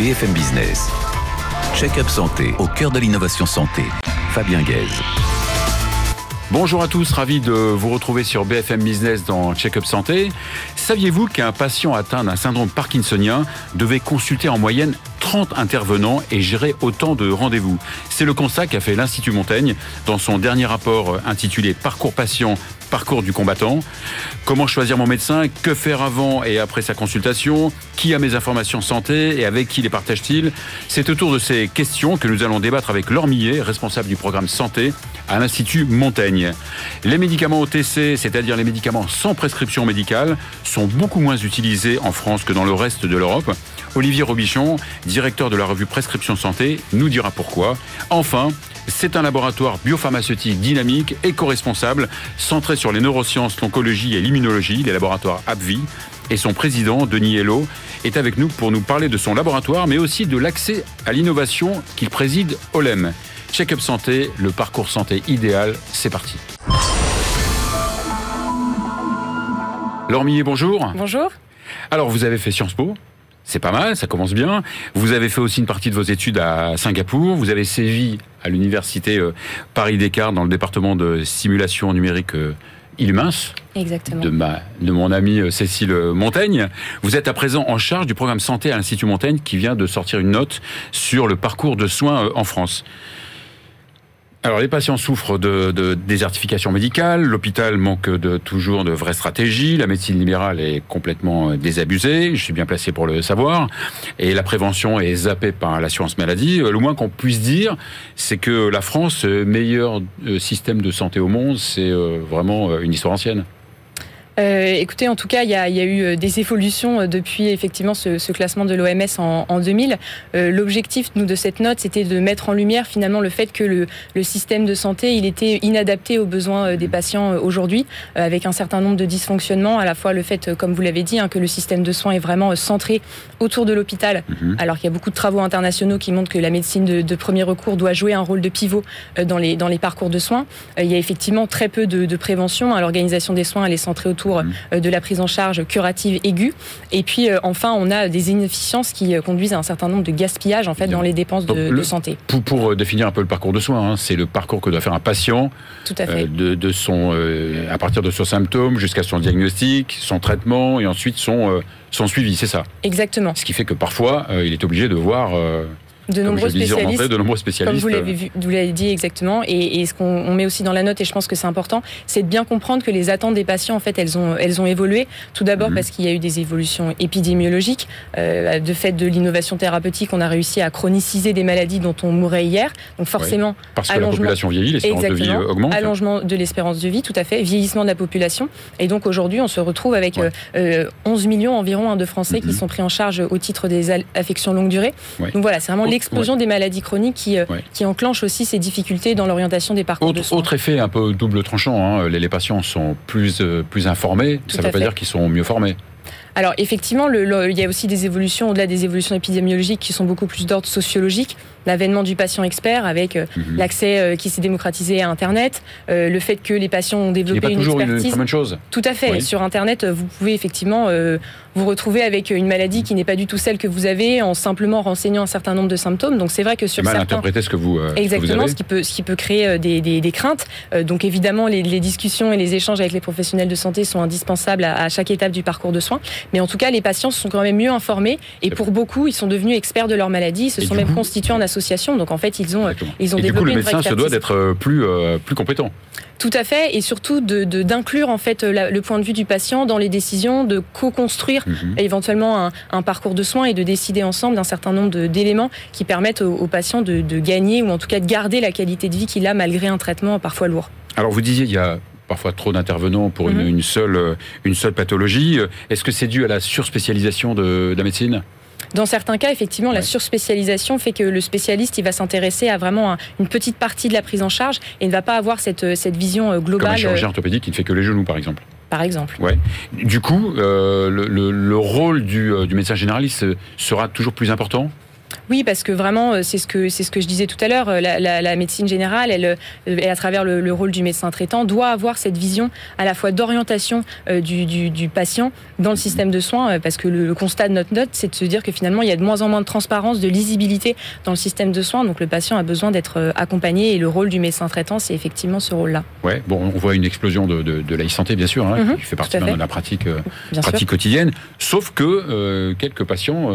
BFM Business. Check-up santé au cœur de l'innovation santé. Fabien Guèze. Bonjour à tous, ravi de vous retrouver sur BFM Business dans Check-up Santé. Saviez-vous qu'un patient atteint d'un syndrome parkinsonien devait consulter en moyenne 30 intervenants et gérer autant de rendez-vous C'est le constat qu'a fait l'Institut Montaigne dans son dernier rapport intitulé Parcours patient parcours du combattant. Comment choisir mon médecin Que faire avant et après sa consultation Qui a mes informations santé et avec qui les partage-t-il? C'est autour de ces questions que nous allons débattre avec Laure Millet, responsable du programme santé à l'Institut Montaigne. Les médicaments OTC, c'est-à-dire les médicaments sans prescription médicale, sont beaucoup moins utilisés en France que dans le reste de l'Europe. Olivier Robichon, directeur de la revue Prescription Santé, nous dira pourquoi. Enfin, c'est un laboratoire biopharmaceutique dynamique, éco-responsable, centré sur les neurosciences, l'oncologie et l'immunologie, les laboratoires AbbVie. Et son président, Denis Hello, est avec nous pour nous parler de son laboratoire, mais aussi de l'accès à l'innovation qu'il préside OLEM. Check-up santé, le parcours santé idéal, c'est parti. Laure Millet, bonjour. Bonjour. Alors, vous avez fait Sciences Po c'est pas mal, ça commence bien. Vous avez fait aussi une partie de vos études à Singapour. Vous avez sévi à l'université euh, Paris-Descartes dans le département de simulation numérique euh, Ilmins. Exactement. De, ma, de mon amie euh, Cécile Montaigne. Vous êtes à présent en charge du programme santé à l'Institut Montaigne qui vient de sortir une note sur le parcours de soins en France. Alors les patients souffrent de, de désertification médicale, l'hôpital manque de toujours de vraies stratégies, la médecine libérale est complètement désabusée, je suis bien placé pour le savoir, et la prévention est zappée par l'assurance maladie. Le moins qu'on puisse dire, c'est que la France, meilleur euh, système de santé au monde, c'est euh, vraiment une histoire ancienne. Euh, écoutez, en tout cas, il y, a, eu euh, des évolutions euh, depuis effectivement ce, classement de l'OMS en, 2000. L'objectif, nous, de cette note, c'était de mettre en lumière finalement le fait que le, système de santé, il était inadapté aux besoins des patients aujourd'hui, avec un certain nombre de dysfonctionnements. À la fois le fait, comme vous l'avez dit, hein, que le système de soins est vraiment centré autour de l'hôpital, mhm. alors qu'il y a beaucoup de travaux internationaux qui montrent que la médecine de, premier recours doit jouer un rôle de pivot dans les, dans les parcours de soins. Il y a effectivement très peu de, de prévention. L'organisation des soins, elle est centrée autour euh, de la prise en charge curative aiguë. Et puis euh, enfin, on a des inefficiences qui euh, conduisent à un certain nombre de gaspillages en fait dans les dépenses de, santé. Pour, définir un peu le parcours de soins, hein, c'est le parcours que doit faire un patient Tout à, fait. de, son, à partir de son symptôme jusqu'à son diagnostic, son traitement et ensuite son, son suivi, c'est ça? Exactement. Ce qui fait que parfois, il est obligé de voir de nombreux, spécialistes, de nombreux spécialistes. Comme vous l'avez, vu, vous l'avez dit exactement. Et, ce qu'on met aussi dans la note, et je pense que c'est important, c'est de bien comprendre que les attentes des patients, en fait, elles ont, elles ont évolué. Tout d'abord mhm. parce qu'il y a eu des évolutions épidémiologiques. Euh, de fait de l'innovation thérapeutique, on a réussi à chroniciser des maladies dont on mourait hier. Donc forcément, parce que la population vieillit, l'espérance de vie augmente. Allongement de l'espérance de vie, tout à fait. Vieillissement de la population. Et donc aujourd'hui, on se retrouve avec 11 euh, millions environ hein, de Français qui mhm. sont pris en charge au titre des affections longue durée. Donc voilà, c'est vraiment l'explosion des maladies chroniques qui, euh, qui enclenche aussi ces difficultés dans l'orientation des parcours autre, de soins. Autre effet un peu double tranchant, hein, les, patients sont plus, euh, plus informés, ça ne veut pas dire qu'ils sont mieux formés. Alors effectivement, le, il y a aussi des évolutions, au-delà des évolutions épidémiologiques, qui sont beaucoup plus d'ordre sociologique l'avènement du patient expert avec euh, mhm. l'accès euh, qui s'est démocratisé à Internet, euh, le fait que les patients ont développé pas une toujours expertise. Une, chose. Tout à fait. Sur Internet, vous pouvez effectivement vous retrouver avec une maladie qui n'est pas du tout celle que vous avez en simplement renseignant un certain nombre de symptômes. Donc c'est vrai que sur mal certains... interpréter ce que vous exactement ce, qui peut ce qui peut créer des, des, craintes. donc évidemment les, discussions et les échanges avec les professionnels de santé sont indispensables à, chaque étape du parcours de soins. Mais en tout cas les patients sont quand même mieux informés et pour beaucoup ils sont devenus experts de leur maladie, ils se sont même constitués en association. Donc en fait ils ont, ils ont et du coup, le médecin se doit d'être euh, plus, euh, plus compétent. Tout à fait, et surtout d'inclure de, en fait le point de vue du patient dans les décisions, de co-construire mhm. éventuellement un, parcours de soins et de décider ensemble d'un certain nombre d'éléments qui permettent aux, patients de, gagner ou en tout cas de garder la qualité de vie qu'il a malgré un traitement parfois lourd. Alors vous disiez il y a parfois trop d'intervenants pour une, mhm. seule, une seule pathologie. Est-ce que c'est dû à la surspécialisation de la médecine? Dans certains cas, effectivement, la surspécialisation fait que le spécialiste, il va s'intéresser à vraiment une petite partie de la prise en charge et ne va pas avoir cette, cette vision globale. Comme un chirurgien euh, orthopédique qui ne fait que les genoux, par exemple par exemple. Ouais. Du coup, euh, le, rôle du, euh, du, médecin généraliste sera toujours plus important? Oui, parce que vraiment, euh, c'est ce que c'est ce que je disais tout à l'heure. Euh, la, médecine générale, elle, et à travers le, rôle du médecin traitant, doit avoir cette vision à la fois d'orientation du, patient dans le système de soins, parce que le, constat de notre note, c'est de se dire que finalement, il y a de moins en moins de transparence, de lisibilité dans le système de soins. Donc, le patient a besoin d'être accompagné, et le rôle du médecin traitant, c'est effectivement ce rôle-là. Ouais, bon, on voit une explosion de, de, la e-santé, bien sûr, hein, mhm, qui fait partie de la pratique, pratique quotidienne. Sauf que quelques patients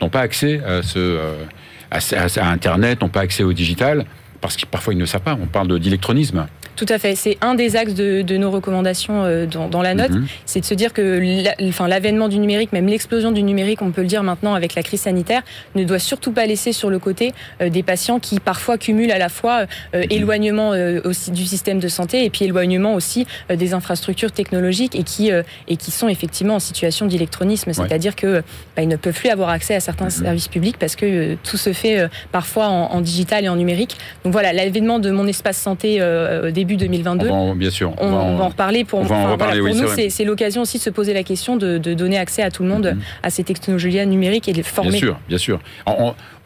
n'ont pas accès euh, à, Internet, n'ont pas accès au digital, parce que parfois ils ne savent pas. On parle d'électronisme. Tout à fait. C'est un des axes de, nos recommandations euh, dans, la note. Mhm. C'est de se dire que l'avènement du numérique, même l'explosion du numérique, on peut le dire maintenant avec la crise sanitaire, ne doit surtout pas laisser sur le côté euh, des patients qui parfois cumulent à la fois euh, mhm. éloignement aussi du système de santé et puis éloignement aussi des infrastructures technologiques et qui, et qui sont effectivement en situation d'électronisme. C'est-à-dire que bah, ils ne peuvent plus avoir accès à certains mhm. services publics parce que tout se fait parfois en, digital et en numérique. Donc voilà, l'avènement de mon espace santé début 2022. On va, bien sûr. On, va en, reparler. Pour, nous, c'est l'occasion aussi de se poser la question de, donner accès à tout le monde mm-hmm. à ces technologies numériques et de les former. Bien sûr, bien sûr.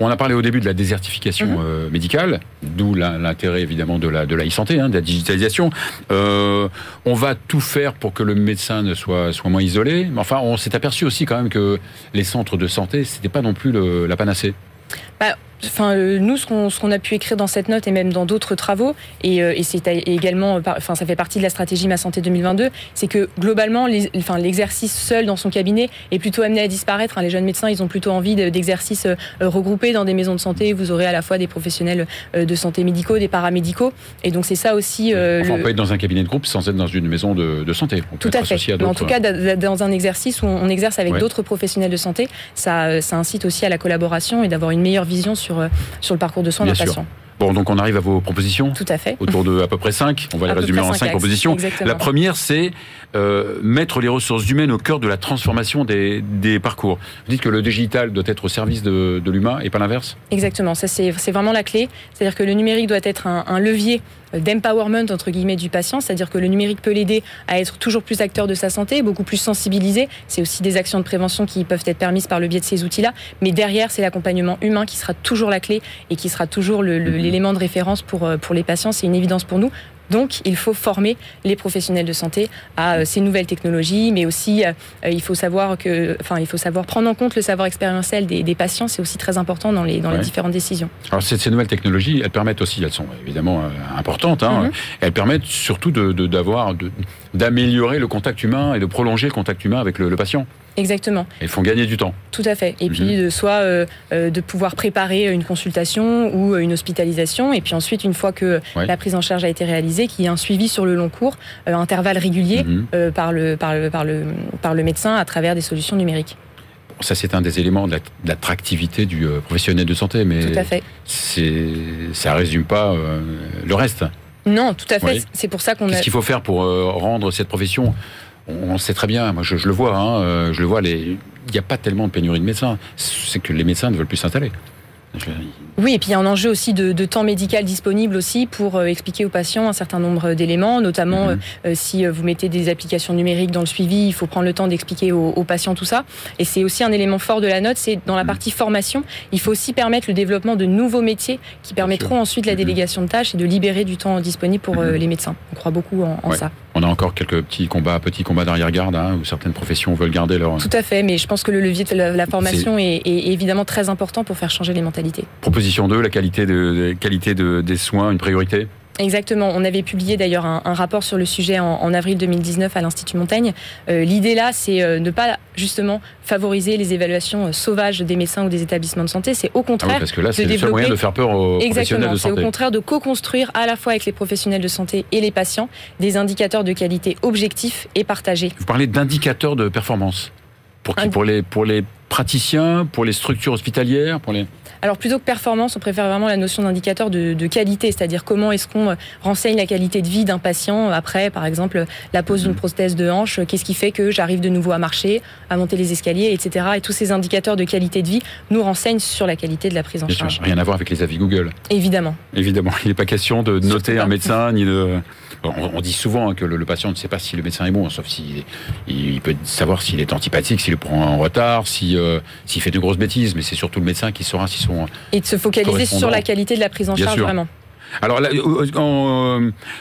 On, a parlé au début de la désertification mm-hmm. euh, médicale, d'où l'intérêt évidemment de la de la e-santé, hein, de la digitalisation. Euh, on va tout faire pour que le médecin ne soit soit moins isolé. Mais enfin, on s'est aperçu aussi quand même que les centres de santé, c'était pas non plus la panacée. Bah, Enfin, euh, nous, ce qu'on a pu écrire dans cette note et même dans d'autres travaux, et, euh, c'est également, enfin, ça fait partie de la stratégie Ma Santé 2022, c'est que globalement, l'exercice seul dans son cabinet est plutôt amené à disparaître. Hein. Les jeunes médecins, ils ont plutôt envie d'exercices euh, regroupés dans des maisons de santé. Vous aurez à la fois des professionnels de santé médicaux, des paramédicaux, et donc c'est ça aussi. Enfin, on peut être dans un cabinet de groupe sans être dans une maison de, santé. Tout à fait. en tout cas, dans un exercice où on exerce avec d'autres professionnels de santé, ça, ça incite aussi à la collaboration et d'avoir une meilleure vision sur euh, sur, le parcours de soins d'un patient. Bon, donc on arrive à vos propositions. Tout à fait. Autour de à peu près 5. On va les résumer en 5 propositions. La première, c'est euh, mettre les ressources humaines au cœur de la transformation des, des, parcours. Vous dites que le digital doit être au service de, de l'humain et pas l'inverse? Exactement, ça c'est vraiment la clé. C'est-à-dire que le numérique doit être un, un levier d'empowerment entre guillemets du patient, c'est-à-dire que le numérique peut l'aider à être toujours plus acteur de sa santé, beaucoup plus sensibilisé. C'est aussi des actions de prévention qui peuvent être permises par le biais de ces outils-là, mais derrière c'est l'accompagnement humain qui sera toujours la clé et qui sera toujours mhm. l'élément de référence pour euh, pour les patients. C'est une évidence pour nous. Donc, il faut former les professionnels de santé à euh, ces nouvelles technologies, mais aussi, euh, il faut savoir que, enfin, il faut savoir prendre en compte le savoir expérientiel des, patients. C'est aussi très important dans les dans les différentes décisions. Alors, ces, ces, nouvelles technologies, elles permettent aussi, elles sont évidemment euh, importantes. Hein, mhm. Elles permettent surtout d'avoir, de, d'améliorer le contact humain et de prolonger le contact humain avec le patient. Exactement. Ils font gagner du temps. Tout à fait. Et puis, mhm. de soit euh, euh, de pouvoir préparer une consultation ou euh, une hospitalisation. Et puis ensuite, une fois que la prise en charge a été réalisée, qu'il y ait un suivi sur le long cours, intervalle régulier mhm. par, le, par, le, par, le, par le médecin à travers des solutions numériques. Ça, c'est un des éléments de l'attractivité du professionnel de santé, mais tout à fait. ça résume pas le reste. Non, tout à fait. C'est pour ça qu'on. Qu'est-ce qu'il faut faire pour rendre cette profession? On sait très bien, moi je, le vois, hein, euh, je le vois, il n'y a pas tellement de pénurie de médecins. C'est que les médecins ne veulent plus s'installer. Oui, et puis il y a un enjeu aussi de, temps médical disponible aussi pour euh, expliquer aux patients un certain nombre d'éléments, notamment mhm. euh, si vous mettez des applications numériques dans le suivi, il faut prendre le temps d'expliquer aux, patients tout ça. Et c'est aussi un élément fort de la note, c'est dans la mhm. partie formation, il faut aussi permettre le développement de nouveaux métiers qui permettront ensuite la mhm. délégation de tâches et de libérer du temps disponible pour les médecins. On croit beaucoup en, ça. On a encore quelques petits combats, petits combats d'arrière-garde, hein, où certaines professions veulent garder leur. Tout à fait, mais je pense que le levier de la, formation est... évidemment très important pour faire changer les mentalités. Proposition 2, la qualité, de, qualité de, des soins, une priorité? Exactement. On avait publié d'ailleurs un, rapport sur le sujet en, avril 2019 à l'Institut Montaigne. Euh, l'idée là, c'est euh, ne pas justement favoriser les évaluations euh, sauvages des médecins ou des établissements de santé. C'est au ah contraire parce que là, c'est le seul moyen de faire peur aux professionnels de santé. C'est au contraire de co-construire à la fois avec les professionnels de santé et les patients des indicateurs de qualité objectifs et partagés. Vous parlez d'indicateurs de performance pour qui? Pour les pour les praticiens, pour les structures hospitalières, pour les alors plutôt que performance, on préfère vraiment la notion d'indicateur de, qualité, c'est-à-dire comment est-ce qu'on euh, renseigne la qualité de vie d'un patient après, par exemple, la pose d'une prothèse de hanche, qu'est-ce qui fait que j'arrive de nouveau à marcher, à monter les escaliers, etc. Et tous ces indicateurs de qualité de vie nous renseignent sur la qualité de la prise en charge. rien à voir avec les avis Google. Évidemment. Évidemment, il n'est pas question de noter un médecin ni de on, dit souvent hein, que le, patient ne sait pas si le médecin est bon, sauf s'il il, peut savoir s'il est antipathique, s'il le prend en retard, s'il fait de grosses bêtises, mais c'est surtout le médecin qui saura s'ils sont. Et de se focaliser sur la qualité de la prise en charge, vraiment. Alors,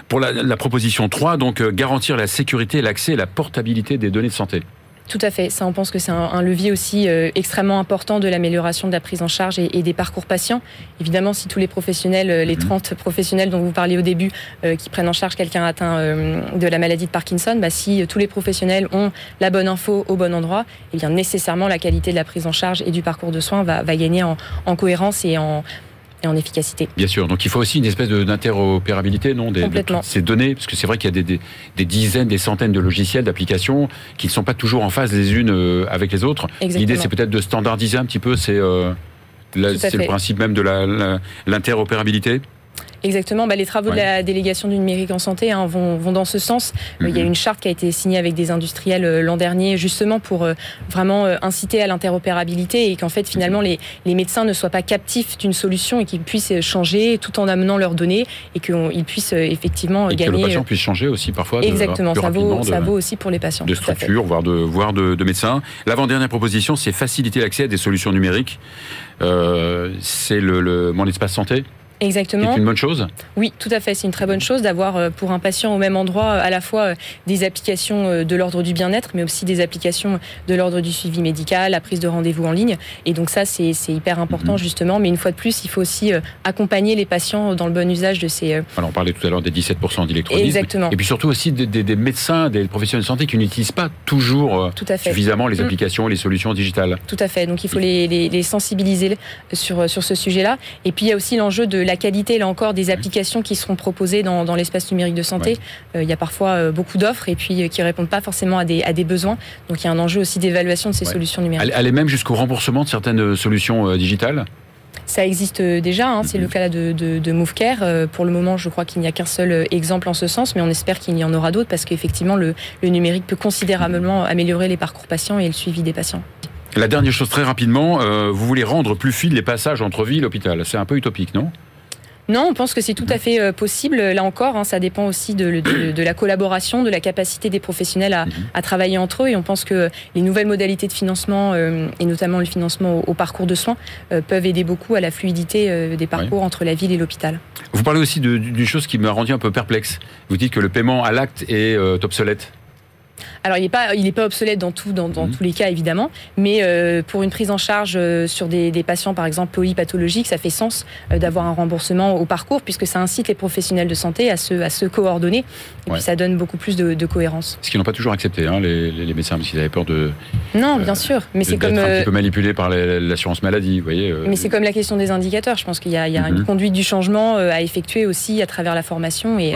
pour la, la, proposition 3, donc garantir la sécurité, l'accès et la portabilité des données de santé. Tout à fait. Ça, on pense que c'est un, levier aussi euh, extrêmement important de l'amélioration de la prise en charge et, des parcours patients. Évidemment, si tous les professionnels, euh, les 30 mhm. professionnels dont vous parliez au début, euh, qui prennent en charge quelqu'un atteint de la maladie de Parkinson, bah, si tous les professionnels ont la bonne info au bon endroit, eh bien nécessairement la qualité de la prise en charge et du parcours de soins va, va gagner en, en cohérence et en en efficacité. Bien sûr, donc il faut aussi une espèce d'interopérabilité, non des, De ces données, parce que c'est vrai qu'il y a des, dizaines, des centaines de logiciels, d'applications qui ne sont pas toujours en phase les unes euh, avec les autres. L'idée, c'est peut-être de standardiser un petit peu, c'est euh, le principe même de l'interopérabilité. Exactement. Bah, les travaux de la délégation du numérique en santé hein, vont, vont, dans ce sens. Euh, il y a mhm. une charte qui a été signée avec des industriels euh, l'an dernier, justement pour euh, vraiment inciter à l'interopérabilité et qu'en fait, finalement, les, les, médecins ne soient pas captifs d'une solution et qu'ils puissent changer tout en amenant leurs données et qu'ils puissent effectivement et gagner. Que le patient puisse changer aussi parfois. Exactement. ça, vaut, ça vaut aussi pour les patients. De structure, voire de, voire de, de médecins. L'avant-dernière proposition, c'est faciliter l'accès à des solutions numériques. c'est le, le, mon espace santé. Exactement. C'est une bonne chose Oui, tout à fait. C'est une très bonne chose d'avoir euh, pour un patient au même endroit à la fois euh, des applications euh, de l'ordre du bien-être, mais aussi des applications de l'ordre du suivi médical, la prise de rendez-vous en ligne. Et donc ça, c'est hyper important mhm. justement. Mais une fois de plus, il faut aussi accompagner les patients dans le bon usage de ces... Alors on parlait tout à l'heure des 17% d'électronisme. Exactement. Et puis surtout aussi des, médecins, des professionnels de santé qui n'utilisent pas toujours suffisamment les mm. applications, les solutions digitales. Tout à fait. Donc il faut les, les sensibiliser sur, sur ce sujet-là. Et puis il y a aussi l'enjeu de la la qualité, là encore, des applications qui seront proposées dans, l'espace numérique de santé. Euh, il y a parfois euh, beaucoup d'offres et puis euh, qui répondent pas forcément à des, à des besoins. Donc il y a un enjeu aussi d'évaluation de ces solutions numériques. Aller même jusqu'au remboursement de certaines solutions digitales? Ça existe déjà, hein, c'est le cas de, de, de MoveCare. pour le moment, je crois qu'il n'y a qu'un seul exemple en ce sens, mais on espère qu'il y en aura d'autres parce qu'effectivement, le, le numérique peut considérablement améliorer les parcours patients et le suivi des patients. La dernière chose très rapidement, vous voulez rendre plus fluides les passages entre ville et hôpital. C'est un peu utopique, non? Non, on pense que c'est tout à fait euh, possible. Là encore, hein, ça dépend aussi de, la collaboration, de la capacité des professionnels à, mhm. travailler entre eux. Et on pense que les nouvelles modalités de financement, euh, et notamment le financement au, parcours de soins, euh, peuvent aider beaucoup à la fluidité des parcours entre la ville et l'hôpital. Vous parlez aussi d'une chose qui m'a rendu un peu perplexe. Vous dites que le paiement à l'acte est obsolète. Alors, il n'est pas, il pas obsolète dans, tout, dans, mhm. tous les cas, évidemment, mais euh, pour une prise en charge euh, sur des, patients, par exemple, polypathologiques, ça fait sens euh, d'avoir un remboursement au parcours, puisque ça incite les professionnels de santé à se, à se coordonner, et puis ça donne beaucoup plus de, cohérence. Ce qu'ils n'ont pas toujours accepté, hein, les, médecins, parce qu'ils avaient peur de... Non, bien sûr, mais c'est comme... un petit peu manipulé par l'assurance maladie, vous voyez. mais c'est comme la question des indicateurs, je pense qu'il y a, une mhm. conduite du changement à effectuer aussi à travers la formation, et...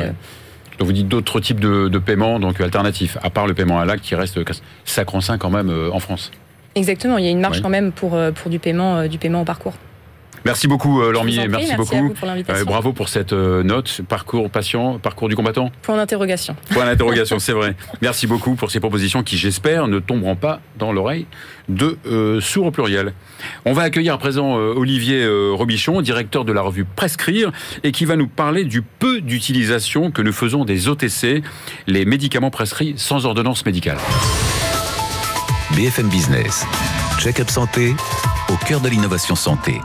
Donc vous dites d'autres types de, de, paiements, donc alternatifs, à part le paiement à l'acte qui reste sacro-saint quand même euh, en France. Exactement, il y a une marge quand même pour, euh, pour du, paiement, euh, du paiement au parcours. Merci beaucoup, Lormier. Merci, beaucoup. pour euh, bravo pour cette note. Parcours patient, parcours du combattant. Point d'interrogation. Point d'interrogation, c'est vrai. Merci beaucoup pour ces propositions qui, j'espère, ne tomberont pas dans l'oreille de euh, sourds au pluriel. On va accueillir à présent Olivier Robichon, directeur de la revue Prescrire, et qui va nous parler du peu d'utilisation que nous faisons des OTC, les médicaments prescrits sans ordonnance médicale. BFM Business, check-up santé au cœur de l'innovation santé.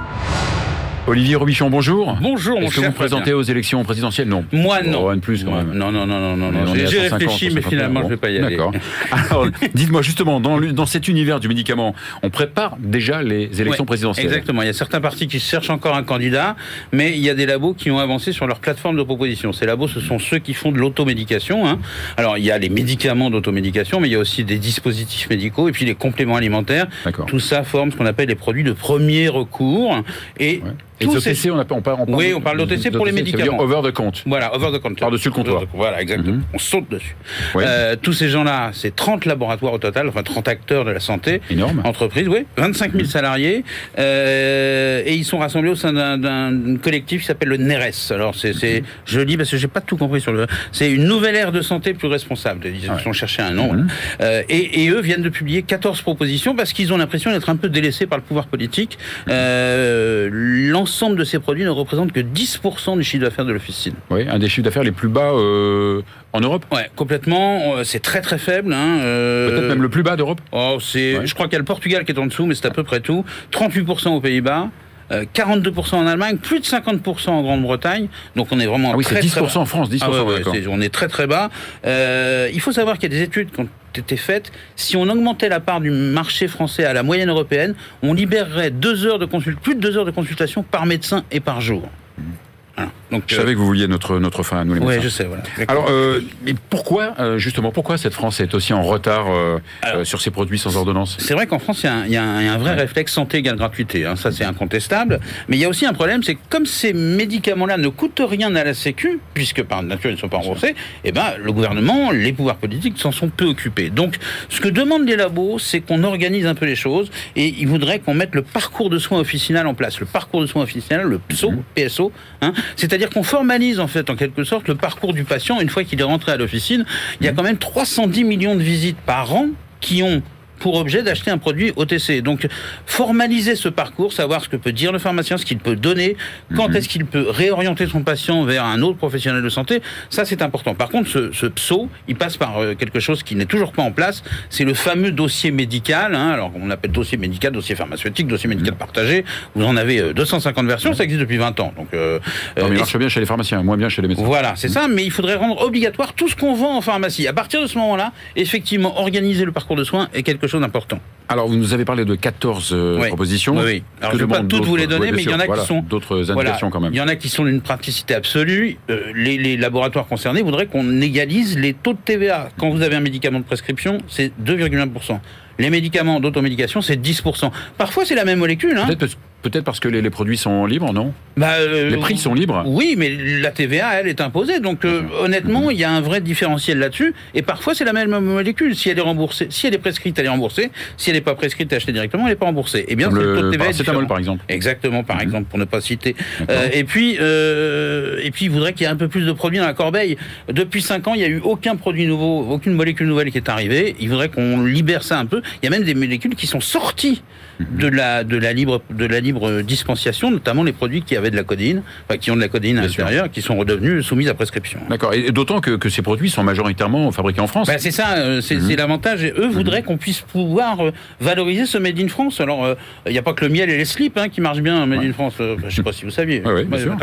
Olivier Robichon, bonjour. Bonjour, mon Est-ce que vous présentez aux élections présidentielles? Non. Moi, non. Oh, plus, quand même. Non, non, non, non, non. J'ai réfléchi, mais finalement, je ne vais pas y aller. D'accord. Alors, dites-moi justement, dans, dans, cet univers du médicament, on prépare déjà les élections présidentielles. Exactement. Il y a certains partis qui cherchent encore un candidat, mais il y a des labos qui ont avancé sur leur plateforme de proposition. Ces labos, ce sont ceux qui font de l'automédication. Hein. Alors, il y a les médicaments d'automédication, mais il y a aussi des dispositifs médicaux et puis les compléments alimentaires. Tout ça forme ce qu'on appelle les produits de premier recours. Et et les OTC, on, on parle, on Oui, on parle d'OTC pour les médicaments. over the compte. Voilà, over the compte. Par-dessus le comptoir. Voilà, exactement. Mhm. On saute dessus. Euh, tous ces gens-là, c'est 30 laboratoires au total, enfin 30 acteurs de la santé. Énorme. Entreprise, oui. 25 000 salariés. Euh, et ils sont rassemblés au sein d'un collectif qui s'appelle le NERES. Alors, c'est mhm. joli parce que j'ai pas tout compris sur le. C'est une nouvelle ère de santé plus responsable. Ils ont cherché un nom. Mhm. Euh, et, et, eux viennent de publier 14 propositions parce qu'ils ont l'impression d'être un peu délaissés par le pouvoir politique. L'ensemble de ces produits ne représente que 10% du chiffre d'affaires de l'officine. Oui, un des chiffres d'affaires les plus bas euh, en Europe Ouais, complètement. Euh, C'est très très faible. Hein. euh, Peut-être même le plus bas d'Europe Oh, c'est, Ouais. je crois qu'il y a le Portugal qui est en dessous, mais c'est à peu près tout. 38% aux Pays-Bas. Euh, 42% en Allemagne, plus de 50% en Grande-Bretagne, donc on est vraiment Ah oui, c'est très, très 10% en France, 10%, Ah ouais, on est très très bas. Euh, il faut savoir qu'il y a des études qui ont été faites. Si on augmentait la part du marché français à la moyenne européenne, on libérerait deux heures de plus de deux heures de consultation par médecin et par jour. Voilà. Donc, Je savais que vous vouliez notre, notre fin à nous les médecins. je sais, voilà. Alors, euh, mais pourquoi, euh, justement, pourquoi cette France est aussi en retard euh, Alors- euh, sur ses produits sans ordonnance? C'est vrai qu'en France, il y a un, y y a vrai réflexe santé égale gratuité. hein, ça, c'est incontestable. Mais il y a aussi un problème, c'est que comme ces médicaments-là ne coûtent rien à la Sécu, puisque par nature ils ne sont pas remboursés, eh ben, le gouvernement, les pouvoirs politiques s'en sont peu occupés. Donc, ce que demandent les labos, c'est qu'on organise un peu les choses et ils voudraient qu'on mette le parcours de soins officinal en place. Le parcours de soins officinal, le PSO, PSO, hein, c'est-à-dire qu'on formalise en fait en quelque sorte le parcours du patient une fois qu'il est rentré à l'officine. Il y a quand même 310 millions de visites par an qui ont pour objet d'acheter un produit OTC. Donc, formaliser ce parcours, savoir ce que peut dire le pharmacien, ce qu'il peut donner, quand Mhm. est-ce qu'il peut réorienter son patient vers un autre professionnel de santé, ça c'est important. Par contre, ce, ce PSO, il passe par euh, quelque chose qui n'est toujours pas en place, c'est le fameux dossier médical, hein, alors on appelle dossier médical, dossier pharmaceutique, dossier Mhm. médical partagé, vous en avez euh, 250 versions, ça existe depuis 20 ans. Donc, euh, Non, mais euh, il et marche bien chez les pharmaciens, moins bien chez les médecins. voilà, c'est ça, mais il faudrait rendre obligatoire tout ce qu'on vend en pharmacie. À partir de ce moment-là, effectivement, organiser le parcours de soins est quelque chose d'important. Alors, vous nous avez parlé de 14 euh, Oui. propositions. Oui, oui. Alors, je ne vais pas toutes vous les donner, mais il y en a qui sont. D'autres Voilà. indications quand même. Il y en a qui sont d'une praticité absolue. Euh, les, les laboratoires concernés voudraient qu'on égalise les taux de TVA. Quand vous avez un médicament de prescription, c'est 2,1%. Les médicaments d'automédication, c'est 10%. Parfois, c'est la même molécule. Hein. Peut-être parce, peut-être parce que les, les produits sont libres, non Bah, euh, Les prix sont libres Oui, mais la TVA, elle, est imposée. Donc, euh, honnêtement, il y a un vrai différentiel là-dessus. Et parfois, c'est la même molécule. Si elle est remboursée, si elle est prescrite, elle est remboursée. Si elle n'est pas prescrite et achetée directement, elle n'est pas remboursée. Et bien, Comme c'est le taux de le TVA est paracétamol, par exemple. Exactement, par Mhm. exemple, pour ne pas citer. Euh, et puis, et puis, il voudrait qu'il y ait un peu plus de produits dans la corbeille. Depuis 5 ans, il n'y a eu aucun produit nouveau, aucune molécule nouvelle qui est arrivée. Il voudrait qu'on libère ça un peu. Il y a même des molécules qui sont sorties de la de la libre de la libre dispensation, notamment les produits qui avaient de la codéine, enfin, qui ont de la codéine à l'intérieur, qui sont redevenus soumis à prescription. D'accord. Et d'autant que, que ces produits sont majoritairement fabriqués en France. Ben, c'est ça, euh, c'est Mhm. c'est l'avantage. Et eux voudraient qu'on puisse pouvoir euh, valoriser ce Made in France. Alors, euh, il n'y a pas que le miel et les slips hein, qui marchent bien, Made in France. Euh, je ne sais pas si vous saviez. Ouais, ouais, bien sûr.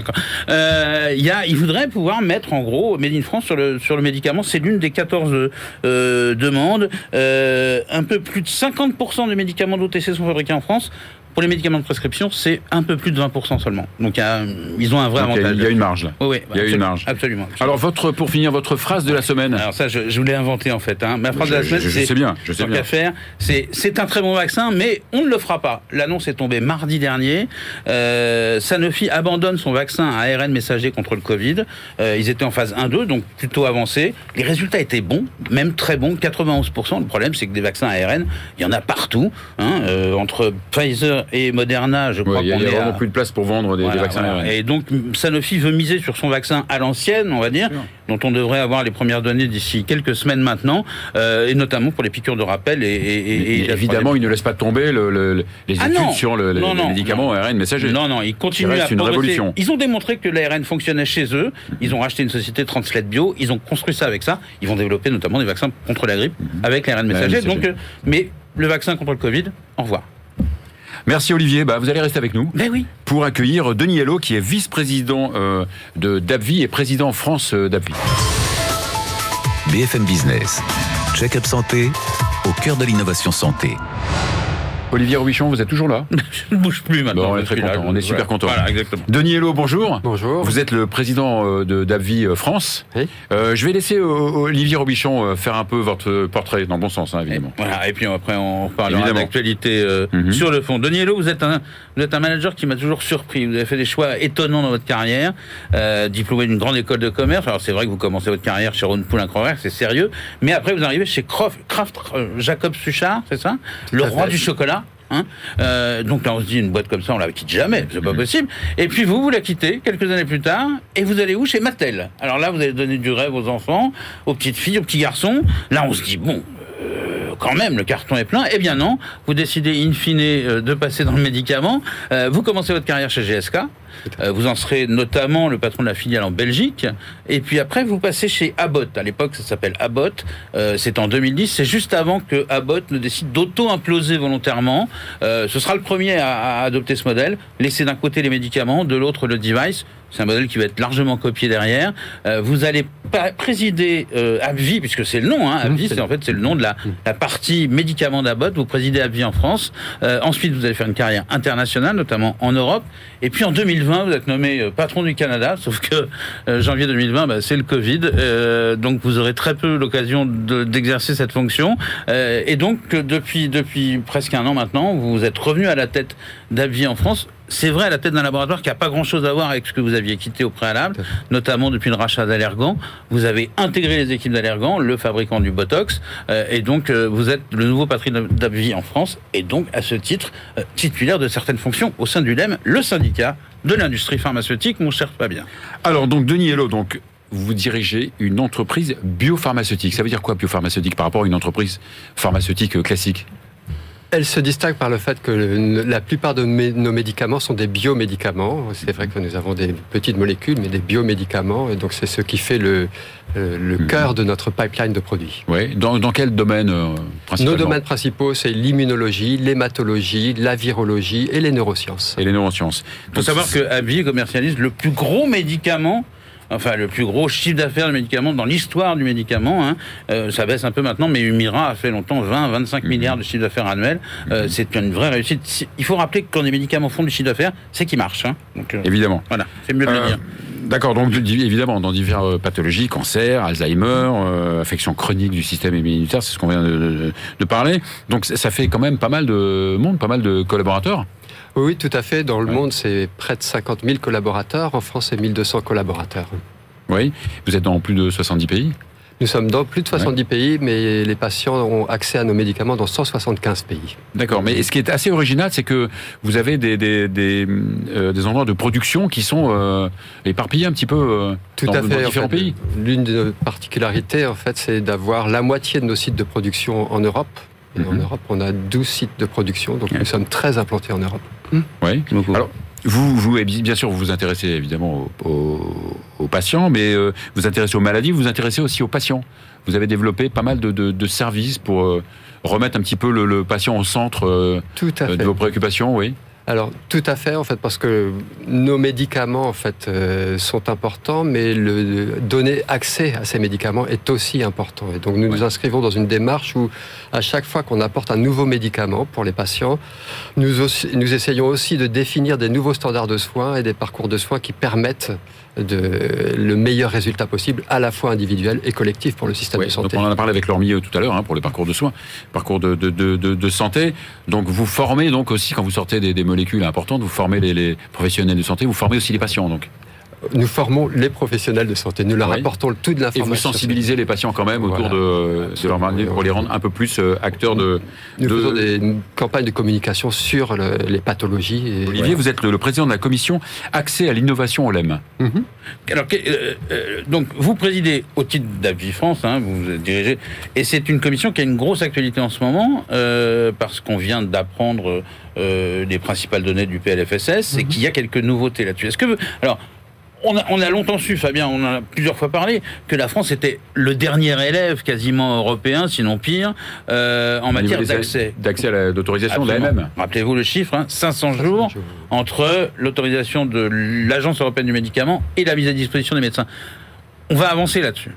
Euh, y a, ils voudraient pouvoir mettre, en gros, Made in France sur le, sur le médicament. C'est l'une des 14 euh, demandes. Un peu plus de 50% des médicaments d'OTC sont fabriqués en France. Pour les médicaments de prescription, c'est un peu plus de 20% seulement. Donc, y a- ils ont un vrai Donc, avantage. il y a une marge là. Oui, oui, il y a une marge. Absolument. absolument. Alors, votre, pour finir, votre phrase de la semaine. Alors ça, je, je voulais inventer en fait. Hein. Ma phrase de la semaine, je- je c'est sais bien, je sais bien. faire, c'est c'est un très bon vaccin, mais on ne le fera pas. L'annonce est tombée mardi dernier. Euh, Sanofi abandonne son vaccin à ARN messager contre le Covid. Euh, ils étaient en phase 1-2, donc plutôt avancé. Les résultats étaient bons, même très bons, 91%. Le problème, c'est que des vaccins ARN, il y en a partout. Hein. Euh, entre Pfizer et Moderna, je crois qu'on il y a vraiment à- plus de place pour vendre des, vaccins voilà. Et donc Sanofi veut miser sur son vaccin à l'ancienne, on va dire, dont on devrait avoir les premières données d'ici quelques semaines maintenant, euh, et notamment pour les piqûres de rappel. Et, et- et- évidemment, il ne laisse pas tomber le- le- le- les Ah études non sur le- Non, les non, médicaments non. ARN messagers. Non, non, ils continuent à une révolution. Ils ont démontré que l'ARN fonctionnait chez eux. Ils ont racheté une société Translate Bio. Ils ont construit ça avec ça. Ils vont développer notamment des vaccins contre la grippe avec l'ARN messager. messager. Donc, euh, mais le vaccin contre le Covid, au revoir. Merci Olivier, bah, vous allez rester avec nous Ben oui. pour accueillir Denis Hello qui est vice-président euh, de d'Abvi et président France euh, d'Abvi. BFM Business. Check-up santé au cœur de l'innovation santé. Olivier Robichon, vous êtes toujours là Je ne bouge plus maintenant. Bon, on est Je très suis là, content, je- on est super voilà. content. Voilà, exactement. Denis Hello, bonjour. Bonjour. Vous êtes le président euh, de d'Abvi euh, France. Oui. Euh, je vais laisser Olivier Robichon faire un peu votre portrait, dans le bon sens, hein, Et, évidemment. voilà, et puis après on parlera d'actualité euh, Mhm. sur le fond. Denis Hello, vous êtes un vous êtes un manager qui m'a toujours surpris. Vous avez fait des choix étonnants dans votre carrière, euh, diplômé d'une grande école de commerce. Alors c'est vrai que vous commencez votre carrière chez Ron Poulin c'est sérieux. Mais après vous arrivez chez Croft, Kraft euh, Jacob Suchard, c'est ça? Le roi fait. du chocolat. Hein Euh, donc là, on se dit une boîte comme ça, on la quitte jamais, c'est Mhm. pas possible. Et puis vous, vous la quittez quelques années plus tard, et vous allez où? Chez Mattel. Alors là, vous allez donner du rêve aux enfants, aux petites filles, aux petits garçons. Là, on se dit bon, euh, quand même, le carton est plein. Eh bien non, vous décidez in fine de passer dans le médicament. vous commencez votre carrière chez GSK. Vous en serez notamment le patron de la filiale en Belgique. Et puis après, vous passez chez Abbott. À l'époque, ça s'appelle Abbott. c'est en 2010. C'est juste avant que Abbott ne décide d'auto-imploser volontairement. ce sera le premier à, adopter ce modèle. Laisser d'un côté les médicaments, de l'autre le device. C'est un modèle qui va être largement copié derrière. Euh, vous allez présider euh, AbbVie, puisque c'est le nom. Hein, AbbVie, c'est en fait c'est le nom de la, partie médicaments d'Abbott. Vous présidez AbbVie en France. Euh, ensuite, vous allez faire une carrière internationale, notamment en Europe. Et puis en 2020, vous êtes nommé euh, patron du Canada. Sauf que euh, janvier 2020, bah, c'est le Covid, euh, donc vous aurez très peu l'occasion d'exercer cette fonction. et donc depuis presque un an maintenant, vous êtes revenu à la tête d'AbbVie en France c'est vrai à la tête d'un laboratoire qui n'a pas grand-chose à voir avec ce que vous aviez quitté au préalable, notamment depuis le rachat d'Allergan. Vous avez intégré les équipes d'Allergan, le fabricant du Botox, euh, et donc euh, vous êtes le nouveau patron d'Abvi en France, et donc à ce titre euh, titulaire de certaines fonctions au sein du LEM, le syndicat de l'industrie pharmaceutique, mon cher Fabien. Alors donc Denis Hello, donc vous dirigez une entreprise biopharmaceutique. Ça veut dire quoi biopharmaceutique par rapport à une entreprise pharmaceutique classique? Elle se distingue par le fait que la plupart de nos médicaments sont des biomédicaments. C'est vrai que nous avons des petites molécules, mais des biomédicaments. Et donc, c'est ce qui fait le, euh, le hmm. cœur de notre pipeline de produits. Oui. Dans, quel domaine euh, Nos domaines principaux, c'est l'immunologie, l'hématologie, la virologie et les neurosciences. Et les neurosciences. Il faut savoir que AbbVie commercialise le plus gros médicament enfin le plus gros chiffre d'affaires de médicaments dans l'histoire du médicament. Hein. Euh, ça baisse un peu maintenant, mais Humira a fait longtemps 20-25 mhm. milliards de chiffre d'affaires annuel. Euh, mhm. c'est une vraie réussite. Il faut rappeler que quand des médicaments font du chiffre d'affaires, c'est qu'ils marchent. Hein. Donc, euh, Évidemment. Voilà, c'est mieux de le dire. D'accord, donc évidemment, dans diverses pathologies, cancer, Alzheimer, affection chronique du système immunitaire, c'est ce qu'on vient de, de, parler. Donc ça fait quand même pas mal de monde, pas mal de collaborateurs. Oui, tout à fait. Dans le monde, c'est près de 50 000 collaborateurs. En France, c'est 1200 collaborateurs. Oui, vous êtes dans plus de 70 pays? Nous sommes dans plus de 70 pays, mais les patients ont accès à nos médicaments dans 175 pays. D'accord, mais ce qui est assez original, c'est que vous avez des, des, des, euh, des, endroits de production qui sont euh, éparpillés un petit peu euh, Tout dans, à fait, différents pays. L'une des particularités, en fait, c'est d'avoir la moitié de nos sites de production en Europe. Et en mhm. Europe, on a 12 sites de production, donc nous sommes très implantés en Europe. Oui, Alors, vous, vous, bien sûr, vous vous intéressez évidemment aux, patients, mais euh, vous vous intéressez aux maladies, vous vous intéressez aussi aux patients. Vous avez développé pas mal de, services pour euh, remettre un petit peu le, patient au centre euh, de vos préoccupations, oui. Alors tout à fait en fait parce que nos médicaments en fait euh, sont importants, mais le donner accès à ces médicaments est aussi important. Et donc nous nous inscrivons dans une démarche où à chaque fois qu'on apporte un nouveau médicament pour les patients, nous, nous essayons aussi de définir des nouveaux standards de soins et des parcours de soins qui permettent de, le meilleur résultat possible, à la fois individuel et collectif pour le système de santé. on en a parlé avec Lormier tout à l'heure hein, pour les parcours de soins, parcours de, de, de, de, santé. Donc vous formez donc aussi quand vous sortez des, des molécules importantes, vous formez les, les, professionnels de santé, vous formez aussi les patients donc nous formons les professionnels de santé. Nous leur apportons tout de l'information. Et vous sensibilisez les patients quand même autour de, leur manière pour les rendre un peu plus euh, acteurs de. Nous faisons des campagnes de communication sur les pathologies. Olivier, vous êtes le, président de la commission accès à l'innovation au LEM. Mhm. Alors, euh, euh, donc, vous présidez au titre d'Avis France, hein, vous dirigez, et c'est une commission qui a une grosse actualité en ce moment parce qu'on vient d'apprendre les principales données du PLFSS et mhm. qu'il y a quelques nouveautés là-dessus. Est-ce que, alors on a, longtemps su, Fabien, on en a plusieurs fois parlé, que la France était le dernier élève quasiment européen, sinon pire, euh, en matière d'accès. D'accès à l'autorisation de l'AMM. Rappelez-vous le chiffre, 500, hein, jours, entre l'autorisation de l'Agence européenne du médicament et la mise à disposition des médecins. On va avancer là-dessus.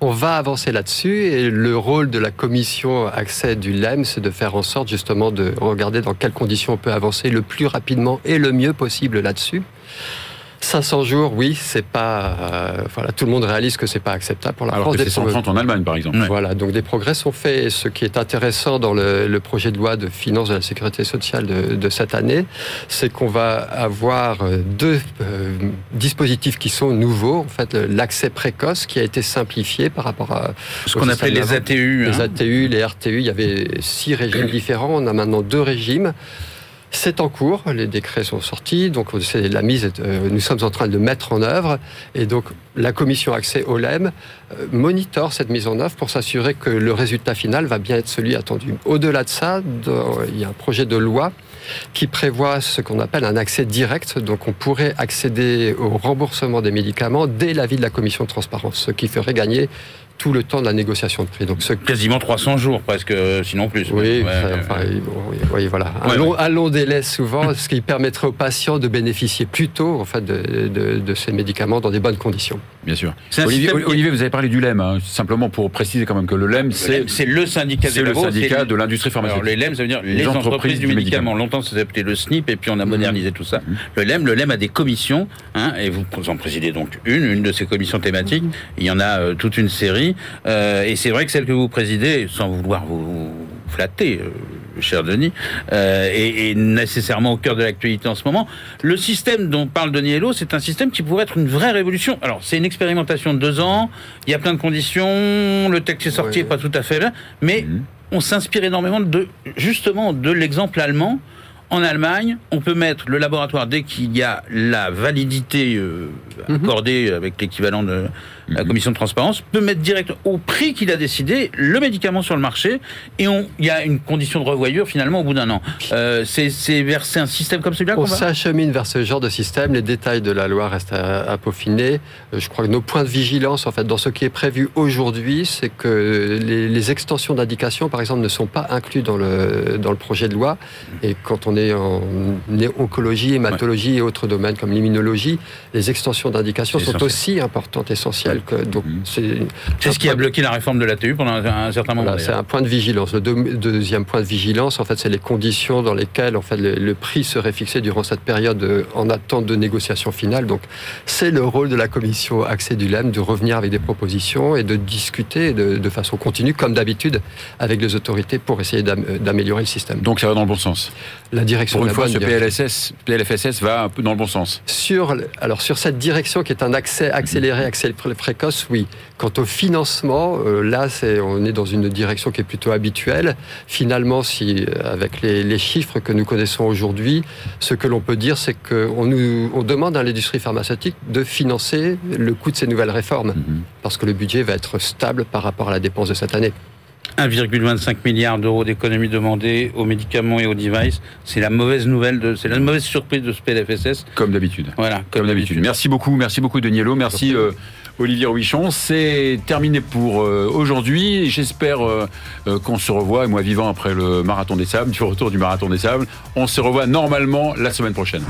On va avancer là-dessus et le rôle de la commission accès du LEM, c'est de faire en sorte justement de regarder dans quelles conditions on peut avancer le plus rapidement et le mieux possible là-dessus. 500 jours, oui, c'est pas. Euh, voilà, tout le monde réalise que c'est pas acceptable pour la Alors France. Que c'est 130 en Allemagne, par exemple. Voilà, donc des progrès sont faits. Et ce qui est intéressant dans le, projet de loi de finances de la sécurité sociale de, cette année, c'est qu'on va avoir deux euh, dispositifs qui sont nouveaux. En fait, l'accès précoce qui a été simplifié par rapport à ce qu'on appelle les ATU. Les hein. ATU, les RTU. Il y avait six régimes différents. On a maintenant deux régimes C'est en cours, les décrets sont sortis, donc c'est la mise, euh, nous sommes en train de mettre en œuvre, et donc la commission accès au LEM euh, cette mise en œuvre pour s'assurer que le résultat final va bien être celui attendu. Au-delà de ça, il y a un projet de loi qui prévoit ce qu'on appelle un accès direct. Donc on pourrait accéder au remboursement des médicaments dès l'avis de la commission de transparence, ce qui ferait gagner tout le temps de la négociation de prix. Donc Quasiment 300 jours presque, sinon plus. Oui, voilà. Un, long, délai souvent, ce qui permettrait aux patients de bénéficier plus tôt en fait, de, ces médicaments dans des bonnes conditions. Bien sûr. Olivier, vous avez parlé du LEM, hein. simplement pour préciser quand même que le LEM, c'est le syndicat, le syndicat de l'industrie pharmaceutique. les LEM, ça veut dire les, entreprises, du, médicament. Longtemps, ça s'appelait le SNIP et puis on a modernisé tout ça. Mhm. Le LEM, le LEM a des commissions, hein, et vous en présidez donc une, une de ces commissions thématiques. Il y en a euh, toute une série euh, et c'est vrai que celle que vous présidez, sans vouloir vous flatter, euh, cher Denis, euh, est, nécessairement au cœur de l'actualité en ce moment. Le système dont parle Denis Hello, c'est un système qui pourrait être une vraie révolution. Alors, c'est une expérimentation de deux ans, il y a plein de conditions, le texte est sorti, pas tout à fait là, mais mhm. on s'inspire énormément de, justement, de l'exemple allemand en Allemagne, on peut mettre le laboratoire dès qu'il y a la validité mhm. accordée avec l'équivalent de la mhm. commission de transparence, peut mettre direct au prix qu'il a décidé le médicament sur le marché et il y a une condition de revoyure finalement au bout d'un an. Euh, c'est vers un système comme celui-là On s'achemine vers ce genre de système. Les détails de la loi restent à, peaufiner. Euh, je crois que nos points de vigilance, en fait, dans ce qui est prévu aujourd'hui, c'est que les, extensions d'indication, par exemple, ne sont pas inclus dans le, dans le projet de loi. Et quand on est en oncologie, hématologie et autres domaines comme l'immunologie, les extensions d'indication sont aussi importantes, essentielles. Que, donc mhm. c'est ce qui a bloqué la réforme de l'ATU pendant un, certain moment. c'est un point de vigilance. Le deuxième point de vigilance, en fait, c'est les conditions dans lesquelles en fait, le, prix serait fixé durant cette période euh, en attente de négociation finale. Donc, c'est le rôle de la commission accès du LEM de revenir avec des propositions et de discuter de, de façon continue, comme d'habitude, avec les autorités pour essayer d'améliorer le système. Donc, ça va dans le bon sens. La direction Pour une fois, ce PLSS, PLFSS va un peu dans le bon sens. Sur, alors, sur cette direction qui est un accès accéléré, accès précoce, oui. Quant au financement, euh, là, c'est, on est dans une direction qui est plutôt habituelle. Finalement, si, euh, avec les, chiffres que nous connaissons aujourd'hui, ce que l'on peut dire, c'est qu'on nous, on demande à l'industrie pharmaceutique de financer le coût de ces nouvelles réformes, mhm. parce que le budget va être stable par rapport à la dépense de cette année. 1,25 milliard d'euros d'économies demandées aux médicaments et aux devices. C'est la mauvaise nouvelle, de, c'est la mauvaise surprise de ce PLFSS. Comme d'habitude. Voilà, comme, d'habitude. Merci beaucoup, merci beaucoup Danielo, merci. Euh, Olivier Rouichon, c'est terminé pour euh, aujourd'hui. J'espère euh, qu'on se revoit, moi vivant après le Marathon des Sables, du retour du Marathon des Sables, on se revoit normalement la semaine prochaine.